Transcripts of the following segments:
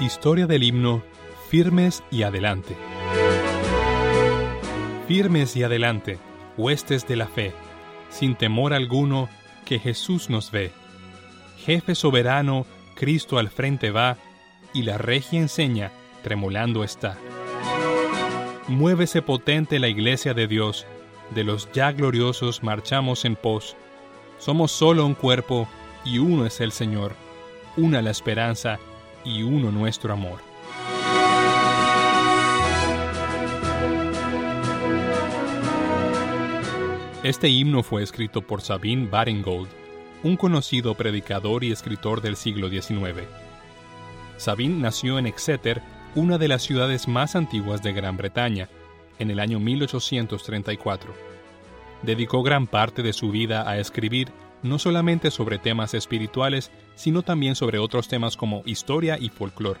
Historia del himno Firmes y Adelante. Firmes y adelante, huestes de la fe, sin temor alguno, que Jesús nos ve. Jefe soberano, Cristo al frente va, y la regia enseña, tremolando está. Muévese potente la iglesia de Dios, de los ya gloriosos marchamos en pos. Somos solo un cuerpo, y uno es el Señor, una la esperanza, y uno nuestro amor. Este himno fue escrito por Sabine Baringold, un conocido predicador y escritor del siglo XIX. Sabine nació en Exeter, una de las ciudades más antiguas de Gran Bretaña, en el año 1834. Dedicó gran parte de su vida a escribir no solamente sobre temas espirituales, sino también sobre otros temas como historia y folclore.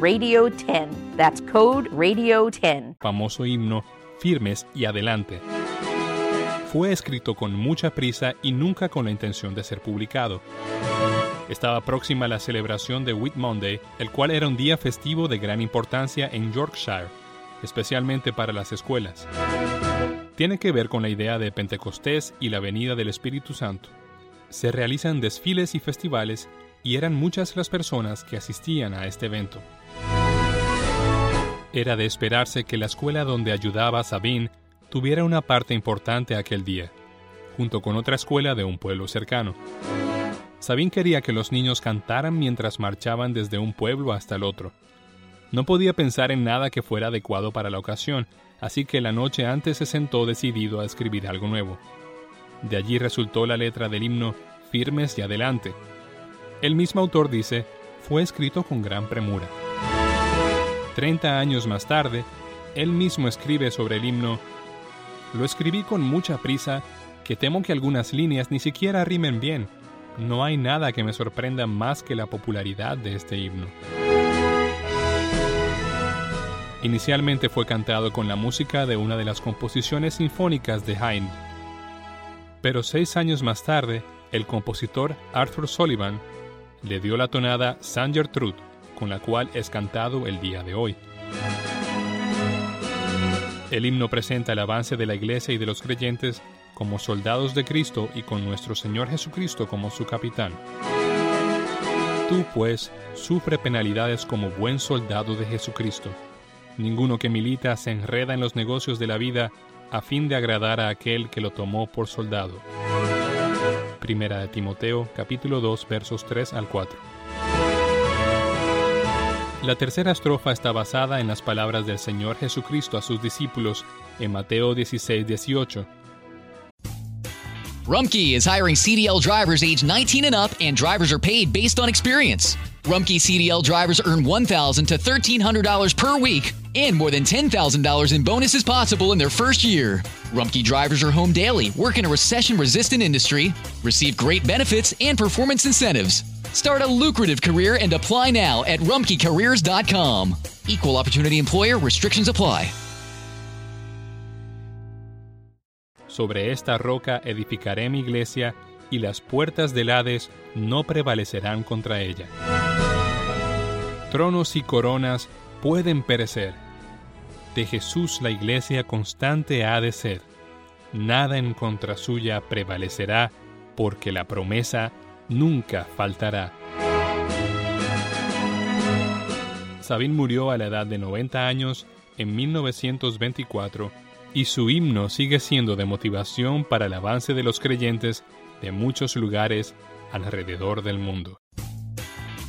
RADIO10. That's code RADIO10. famoso himno Firmes y Adelante. Fue escrito con mucha prisa y nunca con la intención de ser publicado. Estaba próxima la celebración de Whit Monday, el cual era un día festivo de gran importancia en Yorkshire, especialmente para las escuelas. Tiene que ver con la idea de Pentecostés y la venida del Espíritu Santo. Se realizan desfiles y festivales y eran muchas las personas que asistían a este evento. Era de esperarse que la escuela donde ayudaba Sabine tuviera una parte importante aquel día, junto con otra escuela de un pueblo cercano. Sabine quería que los niños cantaran mientras marchaban desde un pueblo hasta el otro. No podía pensar en nada que fuera adecuado para la ocasión, así que la noche antes se sentó decidido a escribir algo nuevo. De allí resultó la letra del himno Firmes y Adelante. El mismo autor dice, fue escrito con gran premura. Treinta años más tarde, él mismo escribe sobre el himno, Lo escribí con mucha prisa, que temo que algunas líneas ni siquiera rimen bien. No hay nada que me sorprenda más que la popularidad de este himno. Inicialmente fue cantado con la música de una de las composiciones sinfónicas de Haydn. Pero seis años más tarde, el compositor Arthur Sullivan le dio la tonada San Gertrude, con la cual es cantado el día de hoy. El himno presenta el avance de la Iglesia y de los creyentes como soldados de Cristo y con nuestro Señor Jesucristo como su capitán. Tú, pues, sufre penalidades como buen soldado de Jesucristo. Ninguno que milita se enreda en los negocios de la vida a fin de agradar a aquel que lo tomó por soldado. Primera de Timoteo, capítulo 2, versos 3 al 4. La tercera estrofa está basada en las palabras del Señor Jesucristo a sus discípulos en Mateo 16, 18. Rumkey is hiring CDL drivers age 19 and up, and drivers are paid based on experience. Rumkey CDL drivers earn $1,000 to $1,300 per week and more than $10,000 in bonuses possible in their first year. Rumkey drivers are home daily, work in a recession resistant industry, receive great benefits and performance incentives. Start a lucrative career and apply now at rumkeycareers.com. Equal opportunity employer restrictions apply. Sobre esta roca edificaré mi iglesia, y las puertas del Hades no prevalecerán contra ella. Tronos y coronas pueden perecer. De Jesús la iglesia constante ha de ser. Nada en contra suya prevalecerá, porque la promesa nunca faltará. Sabine murió a la edad de 90 años en 1924 y su himno sigue siendo de motivación para el avance de los creyentes de muchos lugares alrededor del mundo.